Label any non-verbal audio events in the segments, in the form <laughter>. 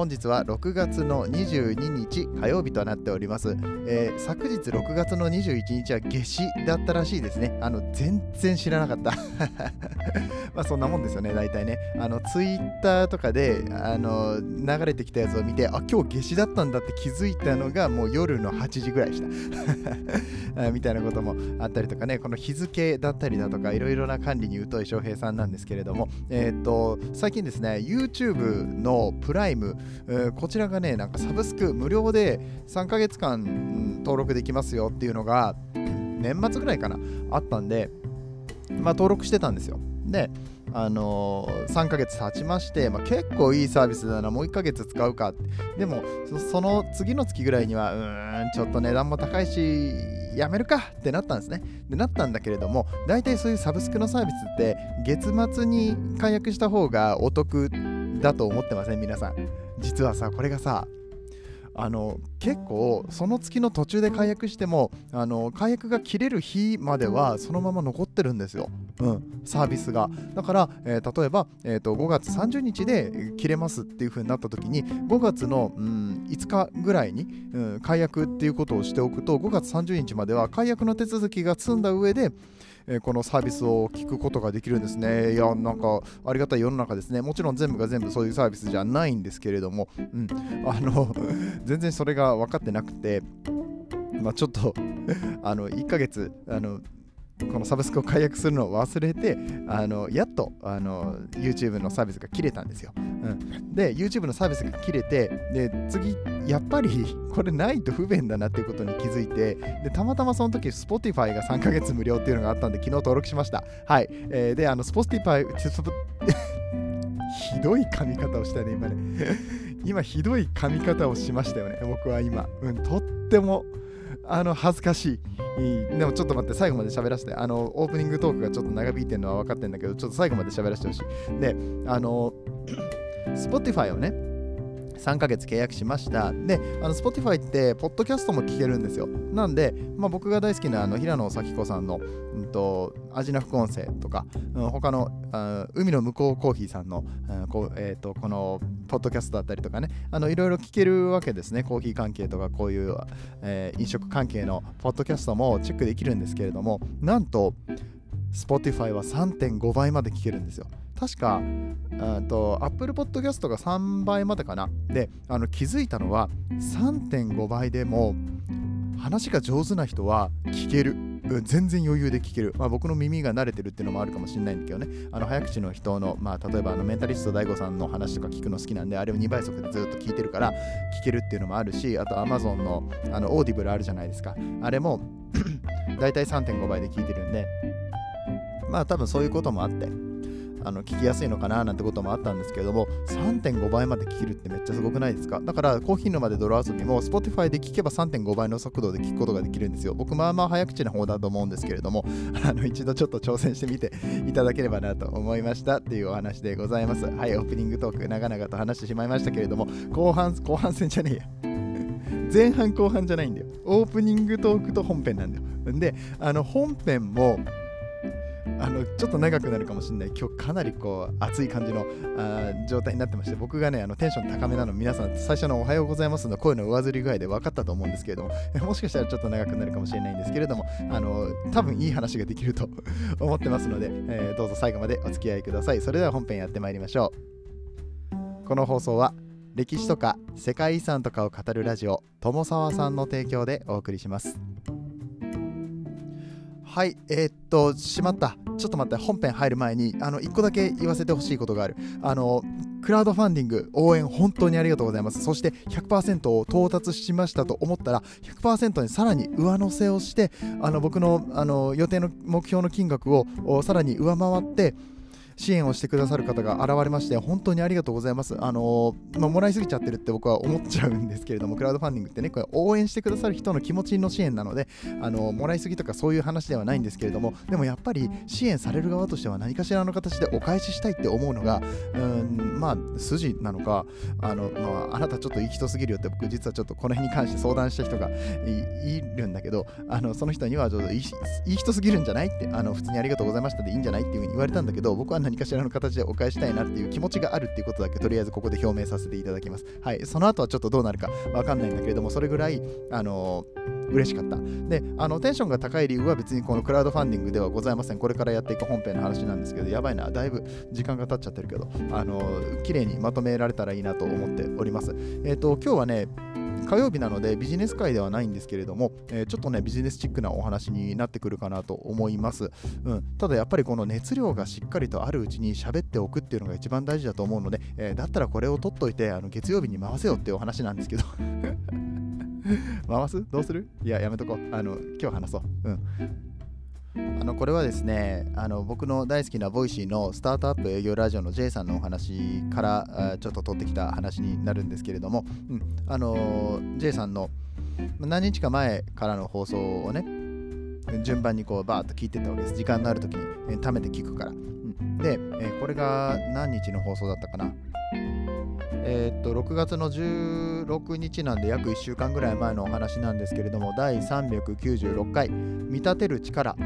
本日は6月の22日火曜日となっております、えー、昨日6月の21日は夏至だったらしいですね。あの全然知らなかった。<laughs> まあそんなもんですよね大体ね。あのツイッターとかであの流れてきたやつを見てあ今日夏至だったんだって気づいたのがもう夜の8時ぐらいでした。<laughs> みたいなこともあったりとかね。この日付だったりだとかいろいろな管理に疎い翔平さんなんですけれども。えっ、と最近ですね YouTube のプライム、こちらがね、なんかサブスク無料で3ヶ月間、登録できますよっていうのが、年末ぐらいかな、あったんで、まあ登録してたんですよ。で、あのー、3ヶ月経ちまして、まあ、結構いいサービスだな、もう1ヶ月使うか。でも、その次の月ぐらいには、うーん、ちょっと値段も高いし、やめるかってなったんですね。で、なったんだけれども、大体そういうサブスクのサービスって、月末に解約した方がお得だと思ってません、皆さん。実はさこれがさあの結構その月の途中で解約してもあの解約が切れる日まではそのまま残ってるんですよ、うん、サービスが。だから、えー、例えば、えーと、5月30日で切れますっていう風になった時に5月の、うん、5日ぐらいに、うん、解約っていうことをしておくと5月30日までは解約の手続きが済んだ上でえー、このサービスを聞くことができるんですね。いや、なんかありがたい世の中ですね。もちろん全部が全部そういうサービスじゃないんですけれども、うん、あの <laughs> 全然それが分かってなくて、まあ、ちょっとあの1ヶ月あのこのサブスクを解約するのを忘れてあのやっとあの YouTube のサービスが切れたんですよ、うん、で YouTube のサービスが切れてで次やっぱり <laughs> これないと不便だなっていうことに気づいてでたまたまその時 Spotify が3ヶ月無料っていうのがあったんで昨日登録しました。はい、えー、であの Spotify <laughs> ひどい噛み方をしたね今ね。<laughs> 今ひどい噛み方をしましたよね僕は今、うん、とってもあの恥ずかしい。でもちょっと待って、最後まで喋らせて。あの、オープニングトークがちょっと長引いてるのは分かってんだけど、ちょっと最後まで喋らせてほしい。で、あの、<coughs> Spotify をね、3ヶ月契約しました。で、あの Spotify って、ポッドキャストも聞けるんですよ。なんで、まあ、僕が大好きなあの平野咲子さんの、うんと、アジナ副音声とか、うん、他のあ海の向こうコーヒーさんの、うんこえーと、このポッドキャストだったりとかね、いろいろ聞けるわけですね。コーヒー関係とか、こういう、えー、飲食関係のポッドキャストもチェックできるんですけれども、なんと、Spotify は3.5倍まで聞けるんですよ。確か、と Apple Podcast が3倍までかな。で、あの気づいたのは3.5倍でも話が上手な人は聞ける。全然余裕で聞ける、まあ、僕の耳が慣れてるっていうのもあるかもしれないんだけどねあの早口の人の、まあ、例えばあのメンタリスト DAIGO さんの話とか聞くの好きなんであれを2倍速でずっと聞いてるから聞けるっていうのもあるしあと Amazon のあのオーディブルあるじゃないですかあれもだいたい3.5倍で聞いてるんでまあ多分そういうこともあってあの聞きやすいのかななんてこともあったんですけれども3.5倍まで聞けるってめっちゃすごくないですか？だからコーヒー沼で泥遊びも Spotify で聞けば3.5倍の速度で聞くことができるんですよ僕まあまあ早口な方だと思うんですけれども <laughs> あの一度ちょっと挑戦してみていただければなと思いましたっていうお話でございますはいオープニングトーク長々と話してしまいましたけれども後半後半戦じゃねえや <laughs> 前半後半じゃないんだよ。オープニングトークと本編なんだよ。で、あの本編もあのちょっと長くなるかもしれない。今日かなりこう熱い感じのあ状態になってまして僕がねあのテンション高めなの皆さん最初のおはようございますの声の上ずり具合で分かったと思うんですけれども <laughs> もしかしたらちょっと長くなるかもしれないんですけれどもあの多分いい話ができると <laughs> 思ってますので、えー、どうぞ最後までお付き合いください。それでは本編やってまいりましょう。この放送は歴史とか世界遺産とかを語るラジオ友沢さんの提供でお送りします。はいえー、っとしまったちょっと待って、本編入る前に、あの、1個だけ言わせてほしいことがある。あの、クラウドファンディング応援本当にありがとうございます。そして100%を到達しましたと思ったら100%にさらに上乗せをしてあの僕のあの予定の目標の金額をさらに上回って支援をしてくださる方が現れまして本当にありがとうございます。あのまあ、もらいすぎちゃってるって僕は思っちゃうんですけれどもクラウドファンディングってねこれ応援してくださる人の気持ちの支援なのであのもらいすぎとかそういう話ではないんですけれどもでもやっぱり支援される側としては何かしらの形でお返ししたいって思うのがうんまあ筋なのかあの、まあ、あなたちょっといい人すぎるよって僕実はちょっとこの辺に関して相談した人がいるんだけどあのその人にはちょっといい人すぎるんじゃないってあの普通にありがとうございましたでいいんじゃないっていうふうに言われたんだけど僕は何何かしらの形でお返したいなっていう気持ちがあるっていうことだけとりあえずここで表明させていただきます。はい。その後はちょっとどうなるかわかんないんだけれどもそれぐらいあの嬉しかった。であのテンションが高い理由は別にこのクラウドファンディングではございません。これからやっていく本編の話なんですけどやばいな。だいぶ時間が経っちゃってるけどあの綺麗にまとめられたらいいなと思っております。えっ、ー、と今日はね火曜日なのでビジネス回ではないんですけれども、えー、ちょっとねビジネスチックなお話になってくるかなと思います、うん、ただやっぱりこの熱量がしっかりとあるうちに喋っておくっていうのが一番大事だと思うので、えー、だったらこれを取っといてあの月曜日に回せよっていうお話なんですけど。<laughs> 回す？どうする？いややめとこう。あの今日話そう。うん。あのこれはですねあの僕の大好きな Voicy のスタートアップ営業ラジオの J さんのお話からちょっと取ってきた話になるんですけれども、うん、あの J さんの何日か前からの放送をね順番にこうバーッと聞いてたわけです。時間のある時に、え貯めて聞くから、うん、で、えこれが何日の放送だったかな。えー、っと6月の16日なんで約1週間ぐらい前のお話なんですけれども第396回「見立てる力。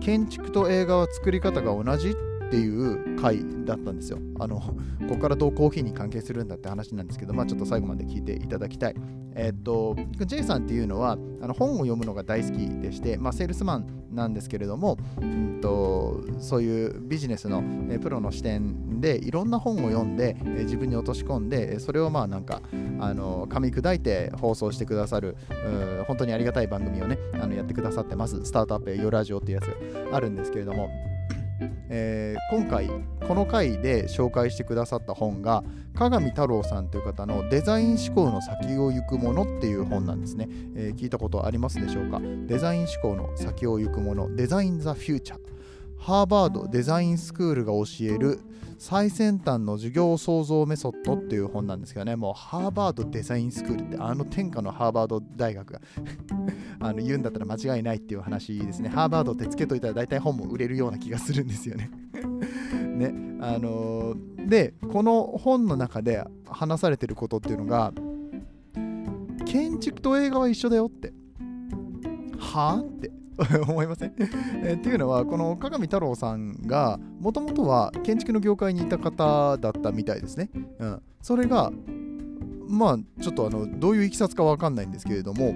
建築と映画は作り方が同じ?」っていう回だったんですよ。あの、ここからどうコーヒーに関係するんだって話なんですけど、まあちょっと最後まで聞いていただきたい。えっと、J さんっていうのはあの本を読むのが大好きでして、まあ、セールスマンなんですけれども、うんと、そういうビジネスの、えプロの視点でいろんな本を読んで、え自分に落とし込んでそれをまあなんかあの噛み砕いて放送してくださる本当にありがたい番組をねあのやってくださってますスタートアップ営業ラジオっていうやつがあるんですけれどもえー、今回この回で紹介してくださった本が鏡太郎さんという方の「デザイン思考の先を行くもの」っていう本なんですね、えー、聞いたことありますでしょうか？デザイン思考の先を行くものデザイン・ザ・フューチャー。ハーバードデザインスクールが教える最先端の授業創造メソッドっていう本なんですけどね、もうハーバードデザインスクールってあの天下のハーバード大学が。あの言うんだったら間違いないっていう話ですね。ハーバードってつけといたら大体本も売れるような気がするんですよね <laughs> ね、あのー、で、この本の中で話されてることっていうのが、建築と映画は一緒だよって。はあって <laughs> 思いません？えっていうのはこの鏡太郎さんがもともとは建築の業界にいた方だったみたいですね。うん、それがまあちょっとあのどういういきさつか分かんないんですけれども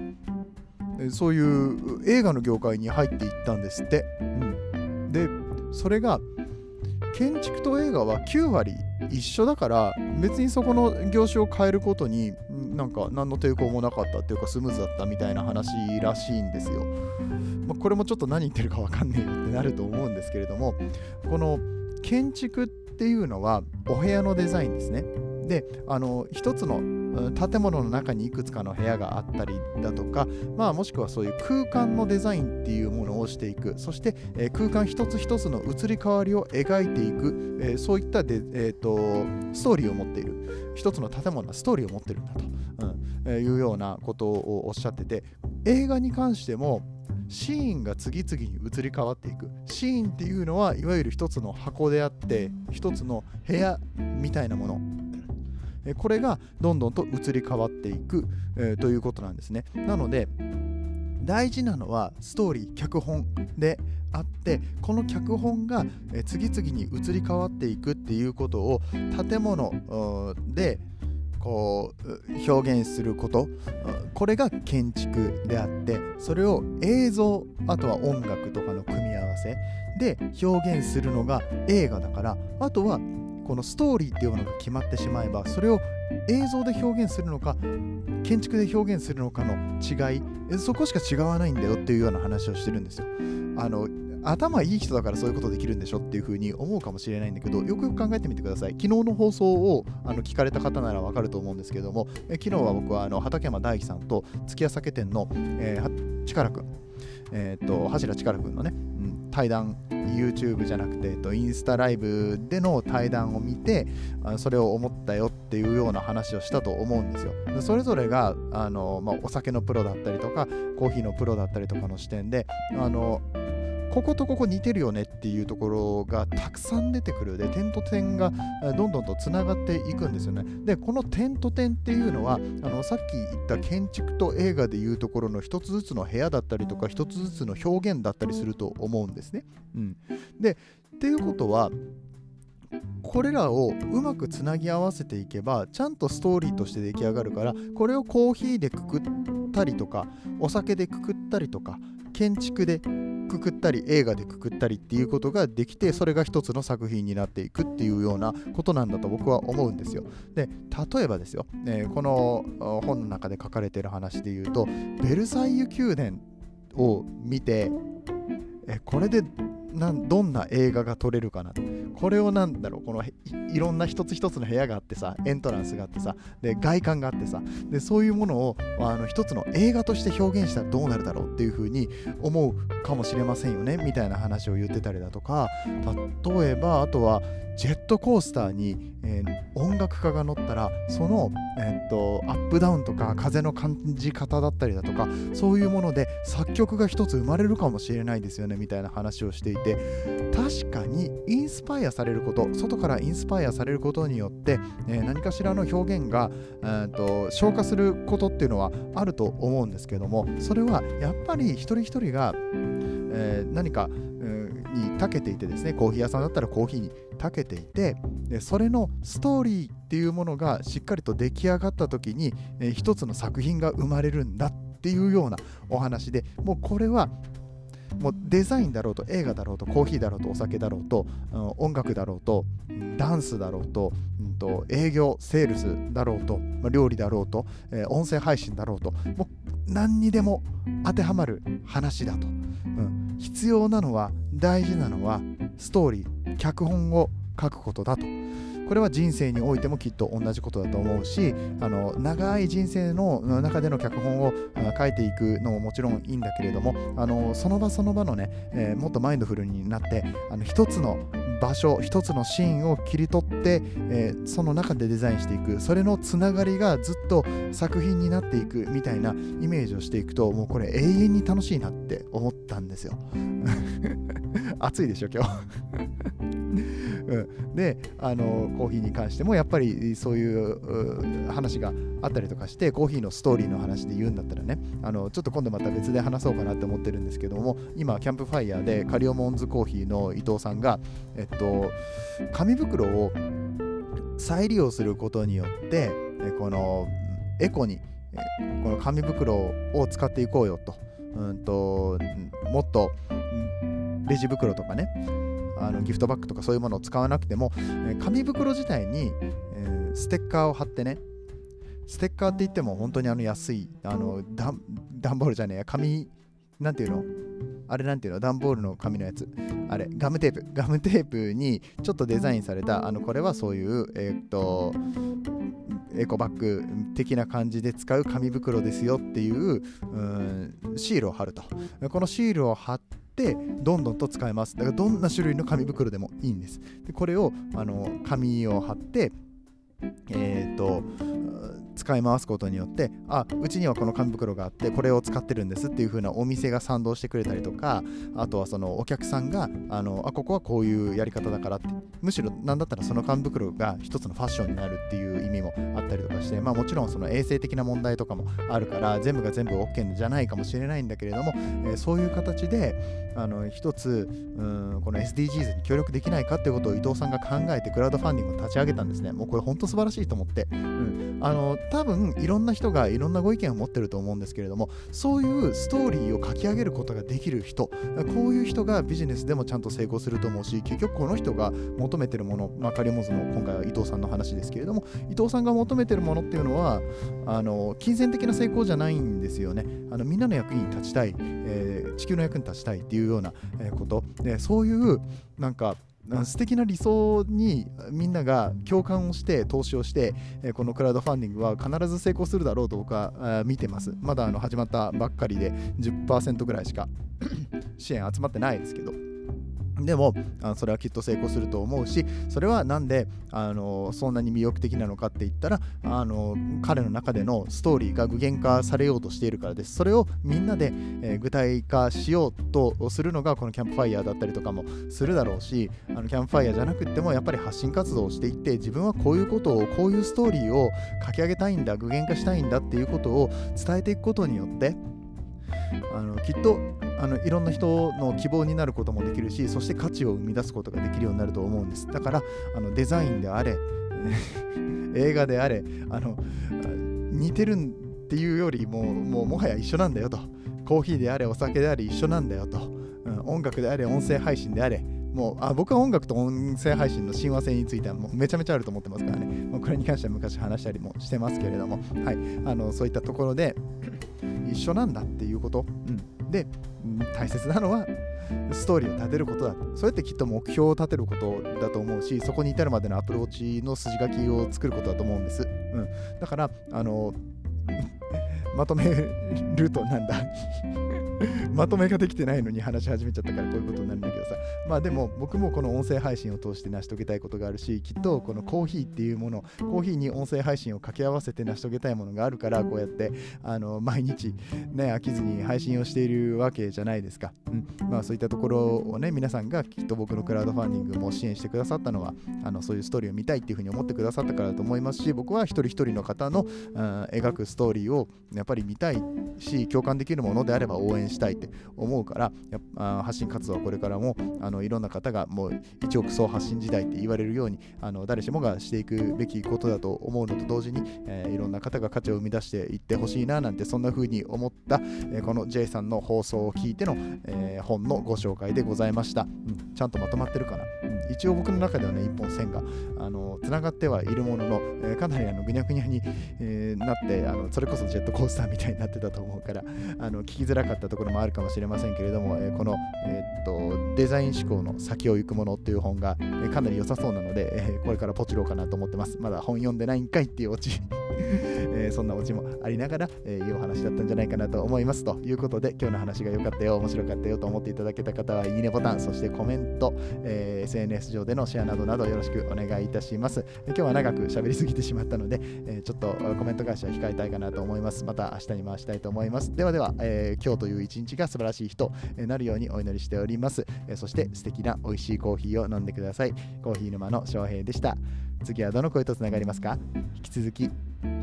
そういう映画の業界に入っていったんですって。うん、でそれが建築と映画は9割一緒だから別にそこの業種を変えることになんか何の抵抗もなかったっていうかスムーズだったみたいな話らしいんですよ。まあ、これもちょっと何言ってるか分かんねえってなると思うんですけれどもこの建築っていうのはお部屋のデザインですね。であの一つの建物の中にいくつかの部屋があったりだとか、まあ、もしくはそういう空間のデザインっていうものをしていく。そして、えー、空間一つ一つの移り変わりを描いていく、えー、そういったで、えーと、ストーリーを持っている。一つの建物はストーリーを持ってるんだと、うんえー、いうようなことをおっしゃってて映画に関してもシーンが次々に移り変わっていく。シーンっていうのはいわゆる一つの箱であって一つの部屋みたいなもの。これがどんどんと移り変わっていく、え、ということなんですね。なので大事なのはストーリー脚本であってこの脚本が次々に移り変わっていくっていうことを建物でこう表現することこれが建築であってそれを映像あとは音楽とかの組み合わせで表現するのが映画だからあとはこのストーリーっていうのが決まってしまえばそれを映像で表現するのか建築で表現するのかの違いそこしか違わないんだよっていうような話をしてるんですよ。あの頭いい人だからそういうことできるんでしょっていうふうに思うかもしれないんだけどよくよく考えてみてください。昨日の放送をあの聞かれた方ならわかると思うんですけどもえ昨日は僕はあの畠山大樹さんと月屋酒店の、えー、力くん、えー、と柱力くんのね、対談 YouTube じゃなくて、えっと、インスタライブでの対談を見てあそれを思ったよっていうような話をしたと思うんですよ。それぞれがあの、まあ、お酒のプロだったりとかコーヒーのプロだったりとかの視点であのこことここ似てるよねっていうところがたくさん出てくる。で点と点がどんどんとつながっていくんですよね。でこの点と点っていうのはあのさっき言った建築と映画でいうところの一つずつの部屋だったりとか一つずつの表現だったりすると思うんですね、うん、でっていうことはこれらをうまくつなぎ合わせていけばちゃんとストーリーとして出来上がるからこれをコーヒーでくくったりとかお酒でくくったりとか建築でくくったり映画でくくったりっていうことができてそれが一つの作品になっていくっていうようなことなんだと僕は思うんですよ。で例えばですよ、えー、この本の中で書かれてる話で言うとベルサイユ宮殿を見てえこれでなんどんな映画が撮れるかなとこれをなんだろうこのいろんな一つ一つの部屋があってさエントランスがあってさで外観があってさでそういうものをあの一つの映画として表現したらどうなるだろうっていうふうに思うかもしれませんよねみたいな話を言ってたりだとか例えばあとはジェットコースターに、えー、音楽家が乗ったらその、えー、っとアップダウンとか風の感じ方だったりだとかそういうもので作曲が一つ生まれるかもしれないですよねみたいな話をしていて確かにインスパイアされること外からインスパイアされることによって、えー、何かしらの表現が、えー、と消化することっていうのはあると思うんですけどもそれはやっぱり一人一人が、えー、何か、に長けていてですねコーヒー屋さんだったらコーヒーに長けていてでそれのストーリーっていうものがしっかりと出来上がった時に、えー、一つの作品が生まれるんだっていうようなお話でもうこれはもうデザインだろうと映画だろうとコーヒーだろうとお酒だろうと、うん、音楽だろうとダンスだろうと,、うんと、営業セールスだろうと、まあ、料理だろうと、えー、音声配信だろうともう何にでも当てはまる話だと、うん、必要なのは大事なのはストーリー脚本を書くことだとこれは人生においてもきっと同じことだと思うしあの長い人生の中での脚本を書いていくのももちろんいいんだけれどもあのその場その場のね、えー、もっとマインドフルになってあの一つの場所一つのシーンを切り取って、えー、その中でデザインしていく。それのつながりがずっと作品になっていくみたいなイメージをしていくともうこれ永遠に楽しいなって思ったんですよ。暑いでしょ今日。<laughs> うん、であのコーヒーに関してもやっぱりそういう話があったりとかしてコーヒーのストーリーの話で言うんだったらねあのちょっと今度また別で話そうかなって思ってるんですけども今キャンプファイヤーでカリオモンズコーヒーの伊藤さんがえっと紙袋を再利用することによってこのエコにこの紙袋を使っていこうよと,、うんともっとレジ袋とかねあのギフトバッグとかそういうものを使わなくても、え紙袋自体に、え、ステッカーを貼ってねステッカーって言っても本当にあの安いあのダンボールじゃねえや紙なんていうの？あれなんていうの？段ボールの紙のやつ。あれガムテープ。ガムテープにちょっとデザインされたあのこれはそういうえー、っとエコバッグ的な感じで使う紙袋ですよっていううんシールを貼ると。このシールを貼ってってどんどんと使えます。だからどんな種類の紙袋でもいいんです。でこれをあの紙を貼ってえっ、ー、と使い回すことによってあうちにはこの紙袋があってこれを使ってるんですっていう風なお店が賛同してくれたりとかあとはそのお客さんがあのあここはこういうやり方だからってむしろ何だったらその紙袋が一つのファッションになるっていう意味もあったりとかしてまあもちろんその衛生的な問題とかもあるから全部が全部 OK じゃないかもしれないんだけれども、えー、そういう形であの一つうんこの SDGs に協力できないかってことを伊藤さんが考えてクラウドファンディングを立ち上げたんですね。もうこれ本当素晴らしいと思って、うん、あの多分いろんな人がいろんなご意見を持ってると思うんですけれどもそういうストーリーを書き上げることができる人こういう人がビジネスでもちゃんと成功すると思うし結局この人が求めてるもの、まあ、カリモズの今回は伊藤さんの話ですけれども伊藤さんが求めてるものっていうのはあの金銭的な成功じゃないんですよね。あのみんなの役に立ちたい、えー、地球の役に立ちたいっていうようなこと。でそういうなんか素敵な理想にみんなが共感をして投資をしてこのクラウドファンディングは必ず成功するだろうと僕は見てます。まだあの始まったばっかりで10%ぐらいしか <coughs> 支援集まってないですけど。でもあそれはきっと成功すると思うしそれはなんであのそんなに魅力的なのかって言ったらあの彼の中でのストーリーが具現化されようとしているからです。それをみんなで、えー、具体化しようとするのがこのキャンプファイヤーだったりとかもするだろうしあのキャンプファイヤーじゃなくてもやっぱり発信活動をしていって自分はこういうことをこういうストーリーを書き上げたいんだ具現化したいんだっていうことを伝えていくことによってあのきっとあのいろんな人の希望になることもできるしそして価値を生み出すことができるようになると思うんです。だからあのデザインであれ <laughs> 映画であれあの似てるっていうよりももうもはや一緒なんだよと。コーヒーであれお酒であれ一緒なんだよと、うん、音楽であれ音声配信であれ。もうあ僕は音楽と音声配信の親和性についてはもうめちゃめちゃあると思ってますからね、もうこれに関しては昔話したりもしてますけれども、はい、あのそういったところで一緒なんだっていうこと、うん、で、大切なのはストーリーを立てることだ。それってきっと目標を立てることだと思うしそこに至るまでのアプローチの筋書きを作ることだと思うんです、うん、だからあの <laughs> まとめるとなんだ？<laughs> まとめができてないのに話し始めちゃったからこういうことになるんだけどさ。まあでも僕もこの音声配信を通して成し遂げたいことがあるしきっとこのコーヒーっていうものコーヒーに音声配信を掛け合わせて成し遂げたいものがあるからこうやってあの毎日ね飽きずに配信をしているわけじゃないですか、うん、まあそういったところをね皆さんがきっと僕のクラウドファンディングも支援してくださったのはあのそういうストーリーを見たいっていうふうに思ってくださったからだと思いますし僕は一人一人の方の、うん、描くストーリーをやっぱり見たいし共感できるものであれば応援したいって思うからあ発信活動はこれからもあのいろんな方がもう一億総発信時代って言われるようにあの誰しもがしていくべきことだと思うのと同時に、えー、いろんな方が価値を生み出していってほしいななんてそんな風に思った、えー、この J さんの放送を聞いての、えー、本のご紹介でございました、うん、ちゃんとまとまってるかな、一応僕の中ではね一本線があのつながってはいるものの、えかなりあのぐにゃぐにゃに、えなってあのそれこそジェットコースターみたいになってたと思うからあの聞きづらかったところもあるかもしれませんけれども、えー、この、えー、っとデザイン思考の先を行くものという本が、えー、かなり良さそうなので、えこれからポチろうかなと思ってます。まだ本読んでないんかいっていうオチ <laughs> えー、そんなオチもありながら、えー、いいお話だったんじゃないかなと思いますということで今日の話が良かったよ面白かったよと思っていただけた方はいいねボタンそしてコメント、えー、SNS 上でのシェアなどなどよろしくお願いいたします、今日は長く喋りすぎてしまったので、えちょっとコメント返しは控えたいかなと思います。また明日に回したいと思います。ではでは、え今日という一日が素晴らしい日となるようにお祈りしております、えそして素敵な美味しいコーヒーを飲んでください。コーヒー沼の翔平でした。次はどの声とつながりますか？引き続き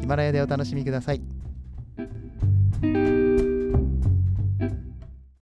ヒマラヤでお楽しみください。